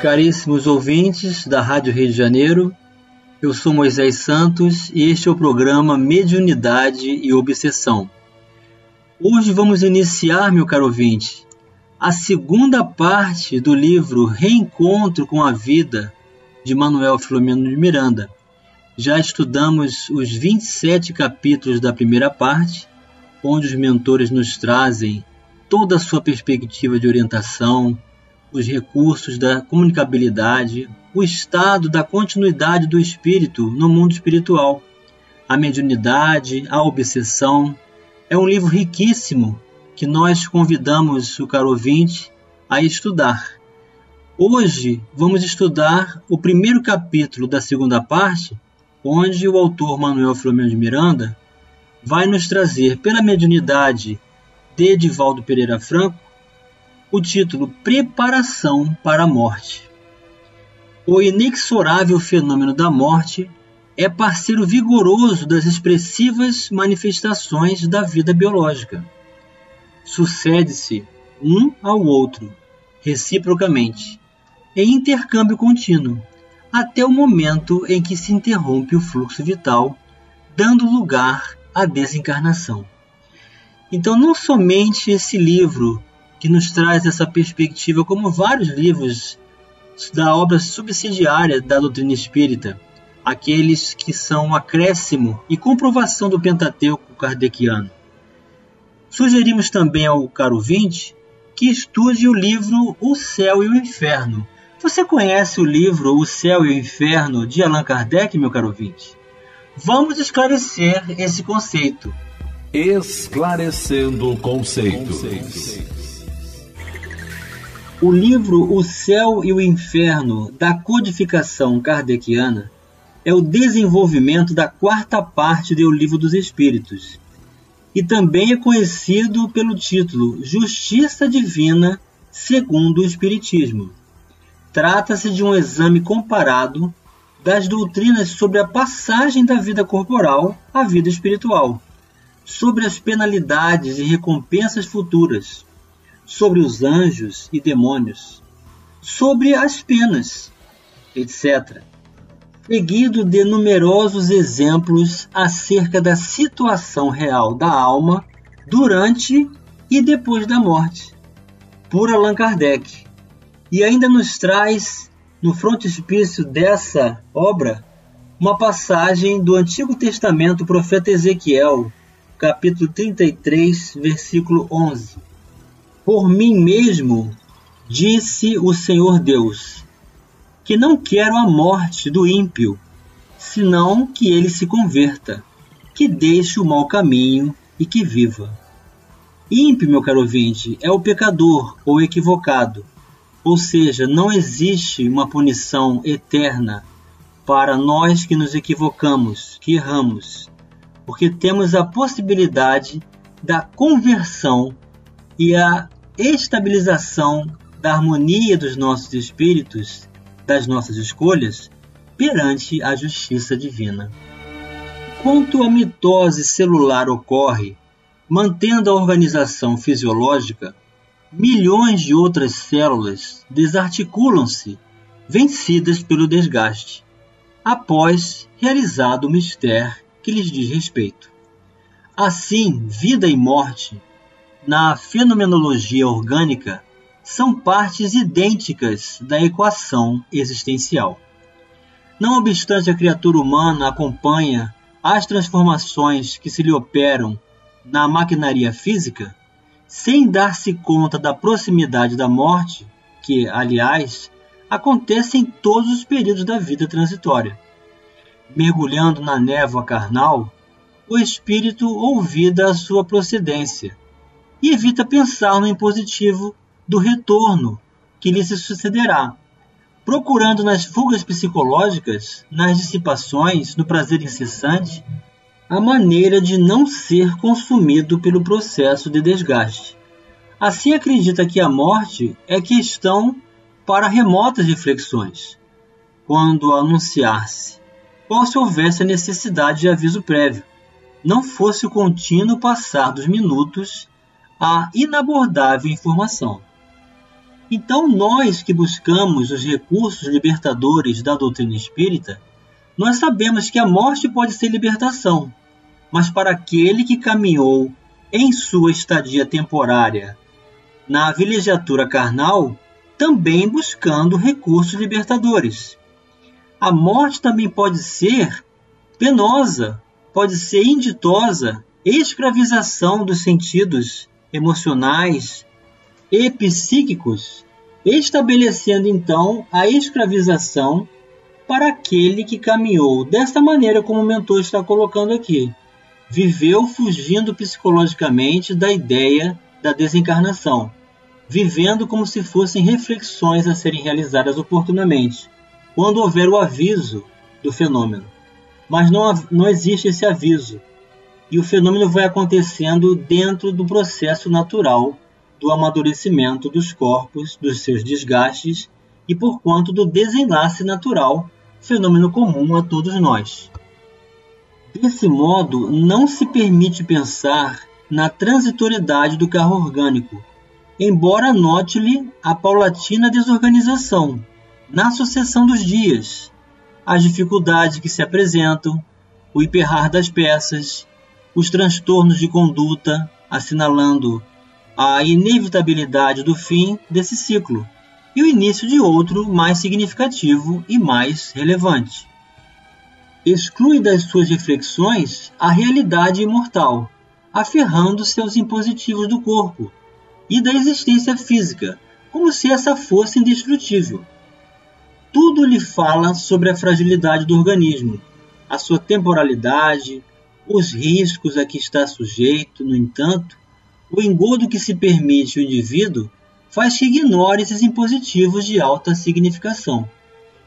Caríssimos ouvintes da Rádio Rio de Janeiro, eu sou Moisés Santos e este é o programa Mediunidade e Obsessão. Hoje vamos iniciar, meu caro ouvinte, a segunda parte do livro Reencontro com a Vida, de Manuel Filomeno de Miranda. Já estudamos os 27 capítulos da primeira parte, onde os mentores nos trazem toda a sua perspectiva de orientação, os recursos da comunicabilidade, o estado da continuidade do espírito no mundo espiritual, a mediunidade, a obsessão. É um livro riquíssimo que nós convidamos o caro ouvinte a estudar. Hoje vamos estudar o primeiro capítulo da segunda parte, onde o autor Manuel Filomeno de Miranda vai nos trazer, pela mediunidade de Edivaldo Pereira Franco, o título Preparação para a Morte. O inexorável fenômeno da morte é parceiro vigoroso das expressivas manifestações da vida biológica. Sucede-se um ao outro, reciprocamente, em intercâmbio contínuo, até o momento em que se interrompe o fluxo vital, dando lugar à desencarnação. Então, não somente esse livro que nos traz essa perspectiva, como vários livros da obra subsidiária da doutrina espírita, aqueles que são um acréscimo e comprovação do Pentateuco kardeciano. Sugerimos também ao caro vinte que estude o livro O Céu e o Inferno. Você conhece o livro O Céu e o Inferno de Allan Kardec, meu caro vinte? Vamos esclarecer esse conceito. Esclarecendo conceitos. O livro O Céu e o Inferno da codificação kardeciana é o desenvolvimento da quarta parte do Livro dos Espíritos e também é conhecido pelo título Justiça Divina segundo o Espiritismo. Trata-se de um exame comparado das doutrinas sobre a passagem da vida corporal à vida espiritual, sobre as penalidades e recompensas futuras, sobre os anjos e demônios, sobre as penas, etc. Seguido de numerosos exemplos acerca da situação real da alma durante e depois da morte, por Allan Kardec. E ainda nos traz, no frontispício dessa obra, uma passagem do Antigo Testamento, profeta Ezequiel, capítulo 33, versículo 11 por mim mesmo, disse o Senhor Deus, que não quero a morte do ímpio, senão que ele se converta, que deixe o mau caminho e que viva. Ímpio, meu caro ouvinte, é o pecador ou equivocado, ou seja, não existe uma punição eterna para nós que nos equivocamos, que erramos, porque temos a possibilidade da conversão e a estabilização da harmonia dos nossos espíritos, das nossas escolhas, perante a justiça divina. Quanto a mitose celular ocorre, mantendo a organização fisiológica, milhões de outras células desarticulam-se, vencidas pelo desgaste, após realizado o mistério que lhes diz respeito. Assim, vida e morte na fenomenologia orgânica são partes idênticas da equação existencial. Não obstante a criatura humana acompanha as transformações que se lhe operam na maquinaria física, sem dar-se conta da proximidade da morte, que, aliás, acontece em todos os períodos da vida transitória. Mergulhando na névoa carnal, o espírito ouvida a sua procedência e evita pensar no impositivo do retorno que lhe se sucederá, procurando nas fugas psicológicas, nas dissipações, no prazer incessante, a maneira de não ser consumido pelo processo de desgaste. Assim acredita que a morte é questão para remotas reflexões, quando anunciar-se, ou se houvesse a necessidade de aviso prévio, não fosse o contínuo passar dos minutos a inabordável informação. Então, nós que buscamos os recursos libertadores da doutrina espírita, nós sabemos que a morte pode ser libertação, mas para aquele que caminhou em sua estadia temporária na vilegiatura carnal, também buscando recursos libertadores. A morte também pode ser penosa, pode ser inditosa, escravização dos sentidos emocionais, e psíquicos, estabelecendo então a escravização para aquele que caminhou desta maneira como o mentor está colocando aqui. Viveu fugindo psicologicamente da ideia da desencarnação, vivendo como se fossem reflexões a serem realizadas oportunamente, quando houver o aviso do fenômeno. Mas não, não existe esse aviso, e o fenômeno vai acontecendo dentro do processo natural do amadurecimento dos corpos, dos seus desgastes e por quanto do desenlace natural, fenômeno comum a todos nós. Desse modo, não se permite pensar na transitoriedade do carro orgânico, embora note-lhe a paulatina desorganização na sucessão dos dias, as dificuldades que se apresentam, o emperrar das peças, os transtornos de conduta, assinalando a inevitabilidade do fim desse ciclo e o início de outro mais significativo e mais relevante. Exclui das suas reflexões a realidade imortal, aferrando-se aos impositivos do corpo e da existência física, como se essa fosse indestrutível. Tudo lhe fala sobre a fragilidade do organismo, a sua temporalidade, os riscos a que está sujeito, no entanto, o engodo que se permite o indivíduo faz que ignore esses impositivos de alta significação.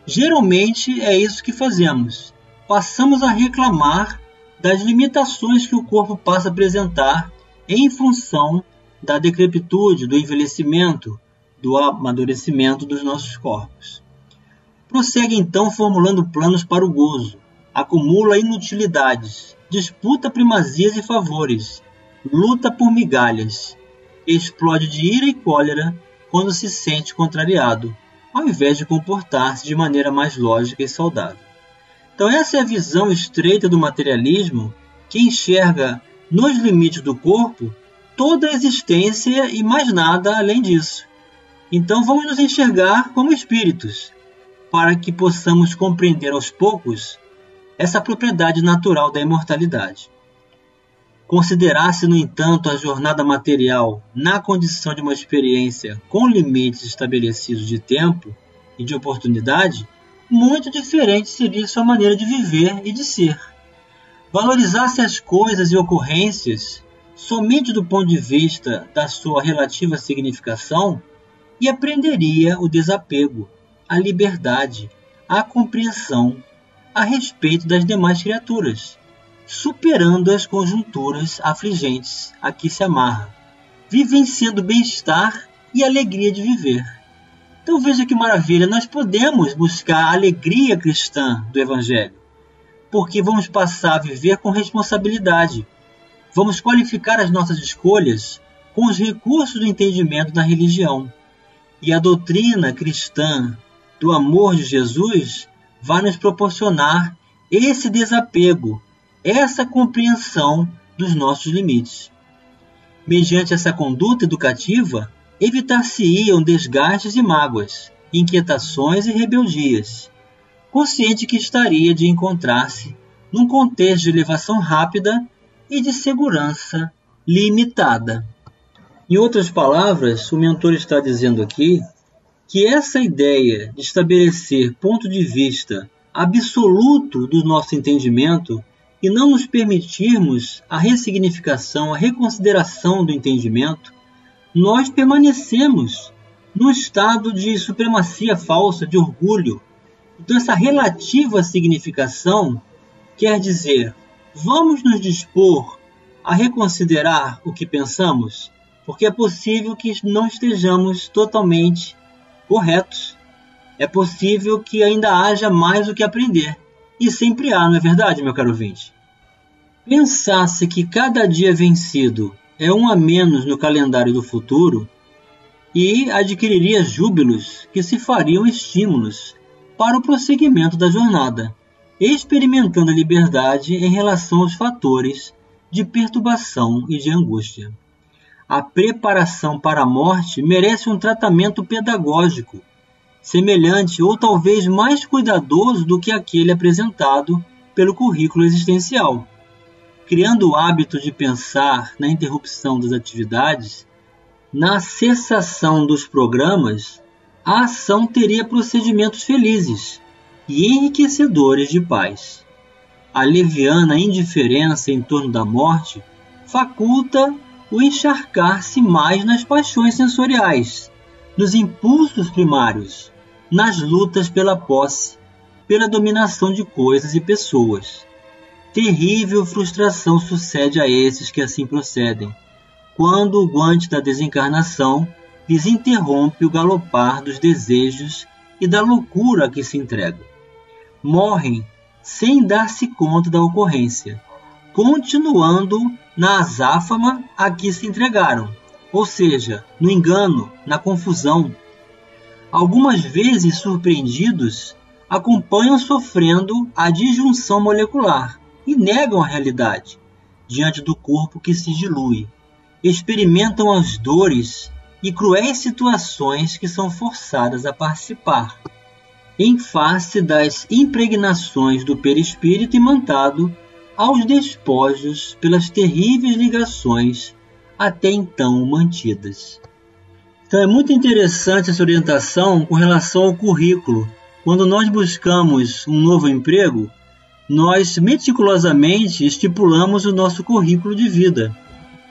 Geralmente é isso que fazemos. Passamos a reclamar das limitações que o corpo passa a apresentar em função da decrepitude, do envelhecimento, do amadurecimento dos nossos corpos. Prossegue então formulando planos para o gozo, acumula inutilidades, disputa primazias e favores, luta por migalhas, explode de ira e cólera quando se sente contrariado, ao invés de comportar-se de maneira mais lógica e saudável. Então, essa é a visão estreita do materialismo que enxerga nos limites do corpo toda a existência e mais nada além disso. Então, vamos nos enxergar como espíritos, para que possamos compreender aos poucos essa propriedade natural da imortalidade. Considerar-se, no entanto, a jornada material na condição de uma experiência com limites estabelecidos de tempo e de oportunidade, muito diferente seria sua maneira de viver e de ser. Valorizar-se as coisas e ocorrências somente do ponto de vista da sua relativa significação e aprenderia o desapego, a liberdade, a compreensão a respeito das demais criaturas superando as conjunturas afligentes a que se amarra, vivenciando bem-estar e alegria de viver. Então veja que maravilha, nós podemos buscar a alegria cristã do Evangelho, porque vamos passar a viver com responsabilidade. Vamos qualificar as nossas escolhas com os recursos do entendimento da religião. E a doutrina cristã do amor de Jesus vai nos proporcionar esse desapego essa compreensão dos nossos limites. Mediante essa conduta educativa, evitar-se-iam desgastes e mágoas, inquietações e rebeldias, consciente que estaria de encontrar-se num contexto de elevação rápida e de segurança limitada. Em outras palavras, o mentor está dizendo aqui que essa ideia de estabelecer ponto de vista absoluto do nosso entendimento e não nos permitirmos a ressignificação, a reconsideração do entendimento, nós permanecemos num estado de supremacia falsa, de orgulho. Então, essa relativa significação quer dizer: vamos nos dispor a reconsiderar o que pensamos, porque é possível que não estejamos totalmente corretos. É possível que ainda haja mais o que aprender. E sempre há, não é verdade, meu caro ouvinte? Pensasse que cada dia vencido é um a menos no calendário do futuro, e adquiriria júbilos que se fariam estímulos para o prosseguimento da jornada, experimentando a liberdade em relação aos fatores de perturbação e de angústia. A preparação para a morte merece um tratamento pedagógico, semelhante ou talvez mais cuidadoso do que aquele apresentado pelo currículo existencial. Criando o hábito de pensar na interrupção das atividades, na cessação dos programas, a ação teria procedimentos felizes e enriquecedores de paz. A leviana indiferença em torno da morte faculta o encharcar-se mais nas paixões sensoriais, nos impulsos primários, nas lutas pela posse, pela dominação de coisas e pessoas. Terrível frustração sucede a esses que assim procedem quando o guante da desencarnação lhes interrompe o galopar dos desejos e da loucura a que se entregam. Morrem sem dar-se conta da ocorrência, continuando na azáfama a que se entregaram, ou seja, no engano, na confusão. Algumas vezes surpreendidos, acompanham sofrendo a disjunção molecular e negam a realidade diante do corpo que se dilui experimentam as dores e cruéis situações que são forçadas a participar, em face das impregnações do perispírito imantado aos despojos pelas terríveis ligações até então mantidas. Então é muito interessante essa orientação com relação ao currículo. Quando nós buscamos um novo emprego, nós meticulosamente estipulamos o nosso currículo de vida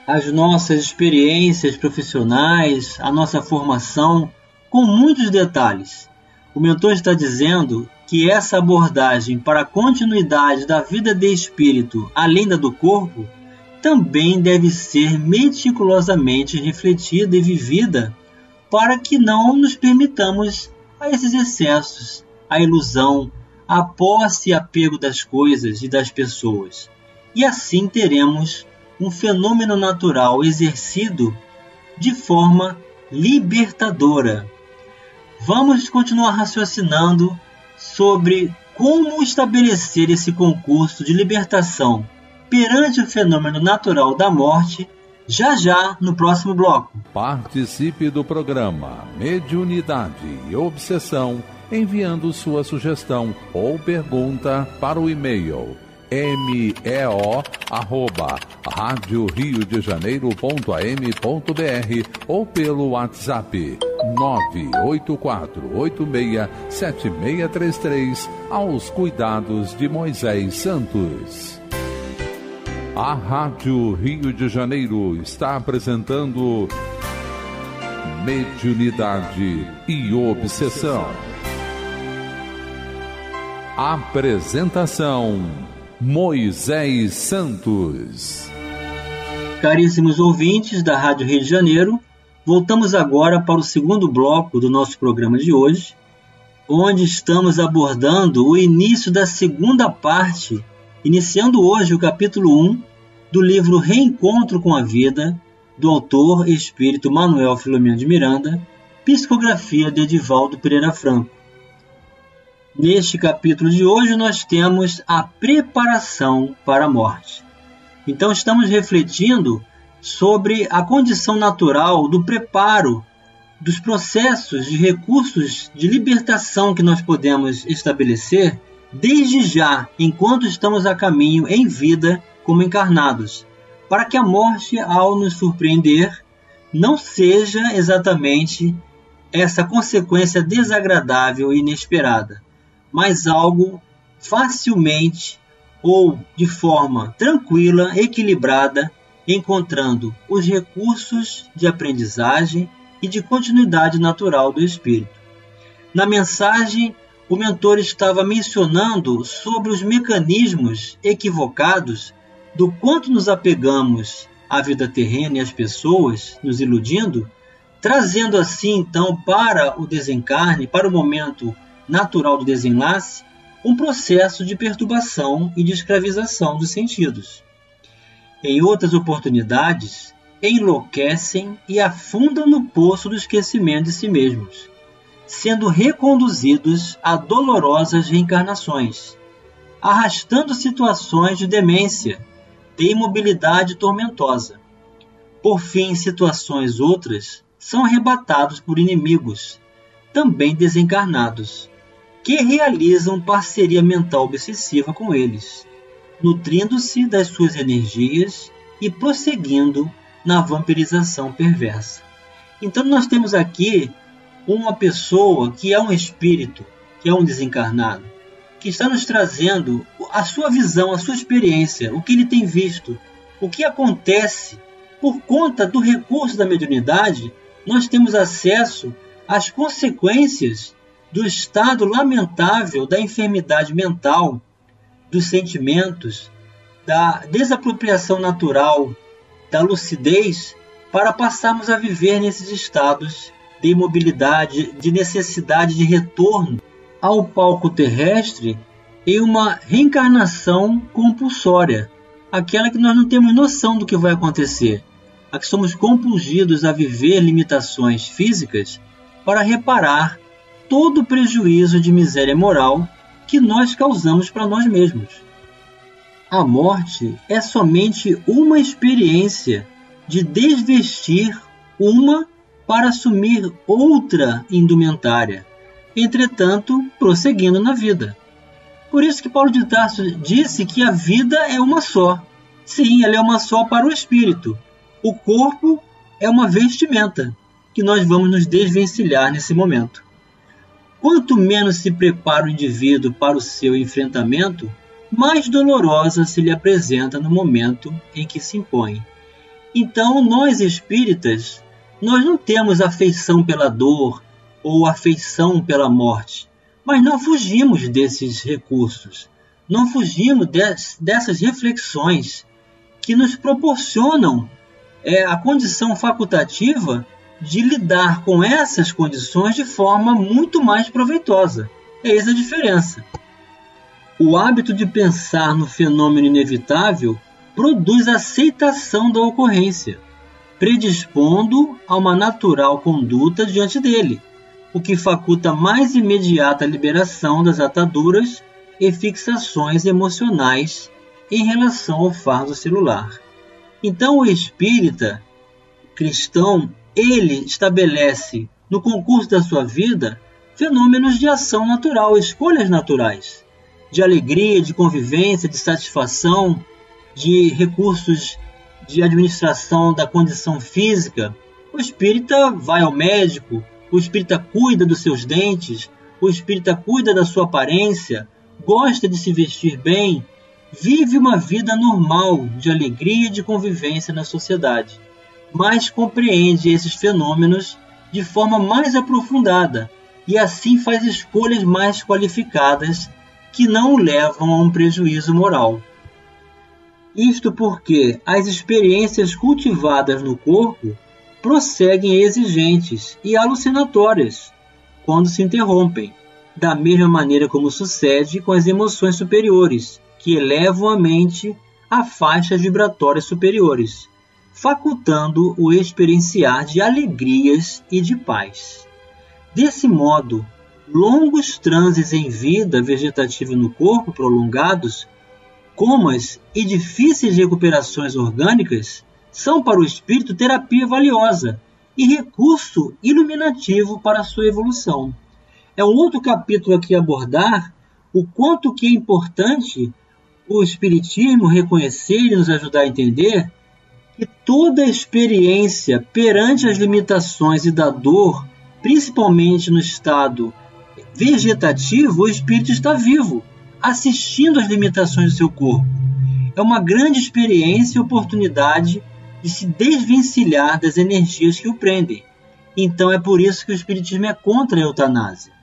as nossas experiências profissionais, a nossa formação, com muitos detalhes. O mentor está dizendo que essa abordagem para a continuidade da vida de espírito além da do corpo também deve ser meticulosamente refletida e vivida para que não nos permitamos a esses excessos, a ilusão, a posse e apego das coisas e das pessoas. E assim teremos um fenômeno natural exercido de forma libertadora. Vamos continuar raciocinando sobre como estabelecer esse concurso de libertação perante o fenômeno natural da morte já já no próximo bloco. Participe do programa Mediunidade e Obsessão enviando sua sugestão ou pergunta para o e-mail meo arroba rádio Rio de Janeiro.am.br ou pelo WhatsApp 984867633 aos cuidados de Moisés Santos. A Rádio Rio de Janeiro está apresentando Mediunidade e Obsessão. Apresentação Moisés Santos. Caríssimos ouvintes da Rádio Rio de Janeiro, voltamos agora para o segundo bloco do nosso programa de hoje, onde estamos abordando o início da segunda parte, iniciando hoje o capítulo 1 do livro Reencontro com a Vida, do autor espírito Manuel Filomeno de Miranda, psicografia de Edivaldo Pereira Franco. Neste capítulo de hoje, nós temos a preparação para a morte. Então, estamos refletindo sobre a condição natural do preparo dos processos de recursos de libertação que nós podemos estabelecer desde já, enquanto estamos a caminho em vida como encarnados, para que a morte, ao nos surpreender, não seja exatamente essa consequência desagradável e inesperada mas algo facilmente ou de forma tranquila, equilibrada, encontrando os recursos de aprendizagem e de continuidade natural do espírito. Na mensagem, o mentor estava mencionando sobre os mecanismos equivocados do quanto nos apegamos à vida terrena e às pessoas, nos iludindo, trazendo assim então para o desencarne, para o momento natural do desenlace, um processo de perturbação e de escravização dos sentidos. Em outras oportunidades, enlouquecem e afundam no poço do esquecimento de si mesmos, sendo reconduzidos a dolorosas reencarnações, arrastando situações de demência, de imobilidade tormentosa. Por fim, situações outras são arrebatados por inimigos, também desencarnados, que realizam parceria mental obsessiva com eles, nutrindo-se das suas energias e prosseguindo na vampirização perversa. Então nós temos aqui uma pessoa que é um espírito, que é um desencarnado, que está nos trazendo a sua visão, a sua experiência, o que ele tem visto, o que acontece por conta do recurso da mediunidade, nós temos acesso às consequências do estado lamentável da enfermidade mental, dos sentimentos, da desapropriação natural, da lucidez, para passarmos a viver nesses estados de imobilidade, de necessidade de retorno ao palco terrestre em uma reencarnação compulsória, aquela que nós não temos noção do que vai acontecer, a que somos compulgidos a viver limitações físicas para reparar todo o prejuízo de miséria moral que nós causamos para nós mesmos. A morte é somente uma experiência de desvestir uma para assumir outra indumentária, entretanto, prosseguindo na vida. Por isso que Paulo de Tarso disse que a vida é uma só. Sim, ela é uma só para o espírito. O corpo é uma vestimenta que nós vamos nos desvencilhar nesse momento. Quanto menos se prepara o indivíduo para o seu enfrentamento, mais dolorosa se lhe apresenta no momento em que se impõe. Então, nós espíritas, nós não temos afeição pela dor ou afeição pela morte, mas não fugimos desses recursos, não fugimos des, dessas reflexões que nos proporcionam é, a condição facultativa de lidar com essas condições de forma muito mais proveitosa. Essa a diferença. O hábito de pensar no fenômeno inevitável produz aceitação da ocorrência, predispondo a uma natural conduta diante dele, o que faculta mais imediata liberação das ataduras e fixações emocionais em relação ao fardo celular. Então, o espírita cristão ele estabelece no concurso da sua vida fenômenos de ação natural, escolhas naturais, de alegria, de convivência, de satisfação, de recursos de administração da condição física. O espírita vai ao médico, o espírita cuida dos seus dentes, o espírita cuida da sua aparência, gosta de se vestir bem, vive uma vida normal de alegria e de convivência na sociedade mas compreende esses fenômenos de forma mais aprofundada e assim faz escolhas mais qualificadas que não o levam a um prejuízo moral. Isto porque as experiências cultivadas no corpo prosseguem exigentes e alucinatórias quando se interrompem, da mesma maneira como sucede com as emoções superiores, que elevam a mente a faixas vibratórias superiores facultando o experienciar de alegrias e de paz. Desse modo, longos transes em vida vegetativa no corpo prolongados, comas e difíceis recuperações orgânicas são para o espírito terapia valiosa e recurso iluminativo para a sua evolução. É um outro capítulo aqui abordar o quanto que é importante o espiritismo reconhecer e nos ajudar a entender que toda experiência perante as limitações e da dor, principalmente no estado vegetativo, o espírito está vivo, assistindo às limitações do seu corpo. É uma grande experiência e oportunidade de se desvencilhar das energias que o prendem. Então é por isso que o Espiritismo é contra a eutanásia.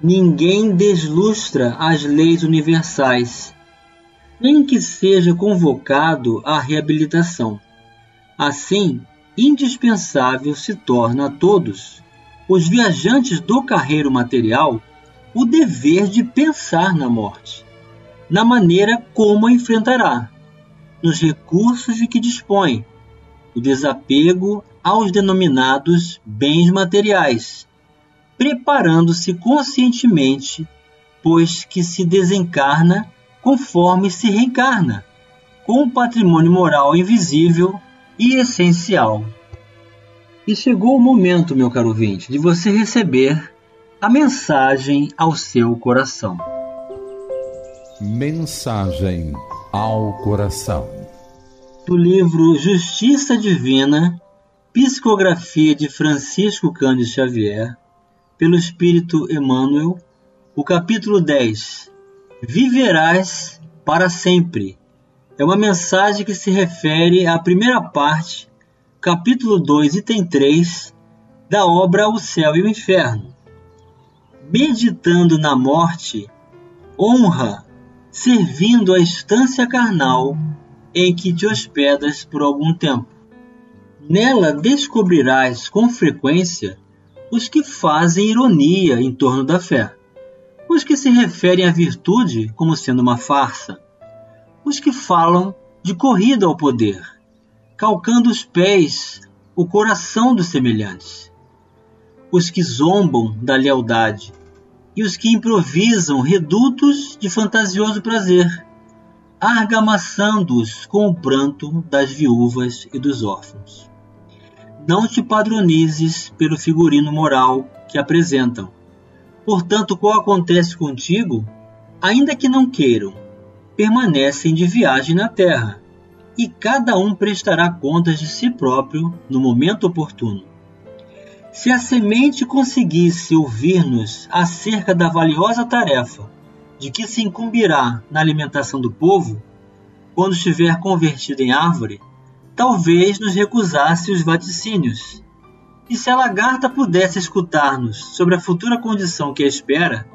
Ninguém deslustra as leis universais, nem que seja convocado à reabilitação. Assim, indispensável se torna a todos, os viajantes do carreiro material, o dever de pensar na morte, na maneira como a enfrentará, nos recursos de que dispõe, o desapego aos denominados bens materiais, preparando-se conscientemente, pois que se desencarna conforme se reencarna, com um patrimônio moral invisível e essencial. E chegou o momento, meu caro ouvinte, de você receber a mensagem ao seu coração. Mensagem ao coração. Do livro Justiça Divina, Psicografia de Francisco Cândido Xavier, pelo Espírito Emmanuel, o capítulo 10. Viverás para sempre é uma mensagem que se refere à primeira parte, capítulo 2, item 3, da obra O Céu e o Inferno. Meditando na morte, honra, servindo a estância carnal em que te hospedas por algum tempo. Nela descobrirás com frequência os que fazem ironia em torno da fé, os que se referem à virtude como sendo uma farsa, os que falam de corrida ao poder, calcando os pés o coração dos semelhantes, os que zombam da lealdade e os que improvisam redutos de fantasioso prazer, argamaçando-os com o pranto das viúvas e dos órfãos. Não te padronizes pelo figurino moral que apresentam. Portanto, qual acontece contigo, ainda que não queiram, permanecem de viagem na terra, e cada um prestará contas de si próprio no momento oportuno. Se a semente conseguisse ouvir-nos acerca da valiosa tarefa de que se incumbirá na alimentação do povo, quando estiver convertido em árvore, talvez nos recusasse os vaticínios. E se a lagarta pudesse escutar-nos sobre a futura condição que a espera,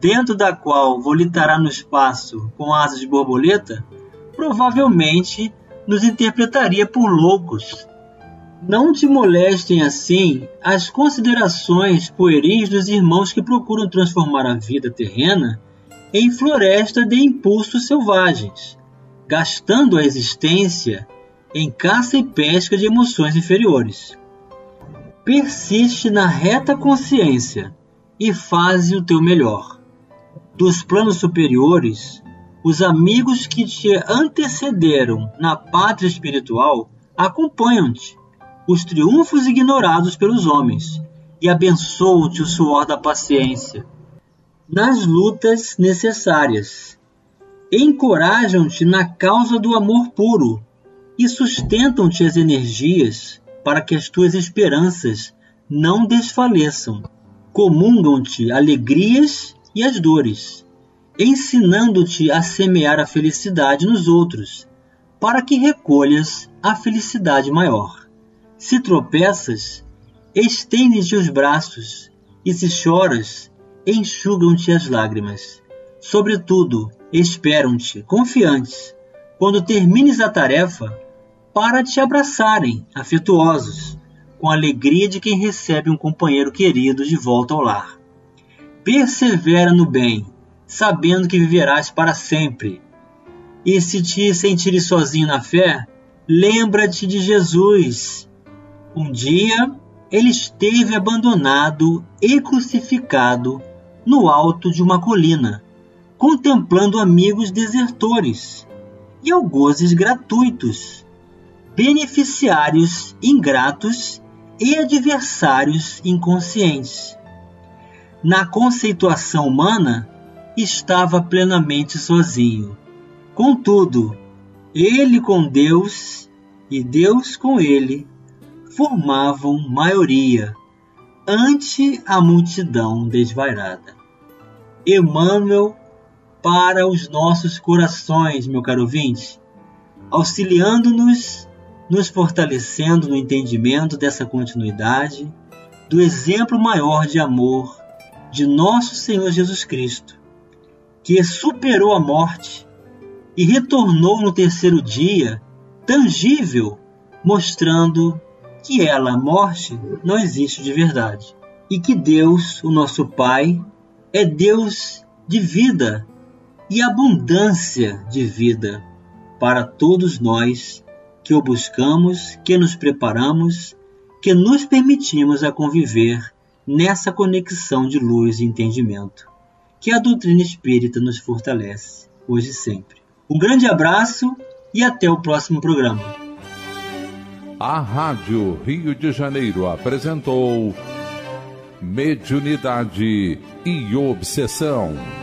dentro da qual volitará no espaço com asas de borboleta, provavelmente nos interpretaria por loucos. Não te molestem assim as considerações pueris dos irmãos que procuram transformar a vida terrena em floresta de impulsos selvagens, gastando a existência em caça e pesca de emoções inferiores. Persiste na reta consciência e faze o teu melhor dos planos superiores, os amigos que te antecederam na pátria espiritual acompanham-te, os triunfos ignorados pelos homens, e abençoam-te o suor da paciência. Nas lutas necessárias, encorajam-te na causa do amor puro e sustentam-te as energias para que as tuas esperanças não desfaleçam. Comungam-te alegrias e as dores, ensinando-te a semear a felicidade nos outros, para que recolhas a felicidade maior. Se tropeças, estende-te os braços, e se choras, enxugam-te as lágrimas. Sobretudo, esperam-te, confiantes, quando termines a tarefa, para te abraçarem, afetuosos, com a alegria de quem recebe um companheiro querido de volta ao lar persevera no bem, sabendo que viverás para sempre. E se te sentires sozinho na fé, lembra-te de Jesus. Um dia ele esteve abandonado e crucificado no alto de uma colina, contemplando amigos desertores e algozes gratuitos, beneficiários ingratos e adversários inconscientes na conceituação humana, estava plenamente sozinho. Contudo, ele com Deus e Deus com ele formavam maioria ante a multidão desvairada. Emmanuel para os nossos corações, meu caro ouvinte, auxiliando-nos, nos fortalecendo no entendimento dessa continuidade do exemplo maior de amor de nosso Senhor Jesus Cristo, que superou a morte e retornou no terceiro dia, tangível, mostrando que ela, a morte, não existe de verdade. E que Deus, o nosso Pai, é Deus de vida e abundância de vida para todos nós que o buscamos, que nos preparamos, que nos permitimos a conviver nessa conexão de luz e entendimento, que a doutrina espírita nos fortalece, hoje e sempre. Um grande abraço e até o próximo programa. A Rádio Rio de Janeiro apresentou Mediunidade e Obsessão.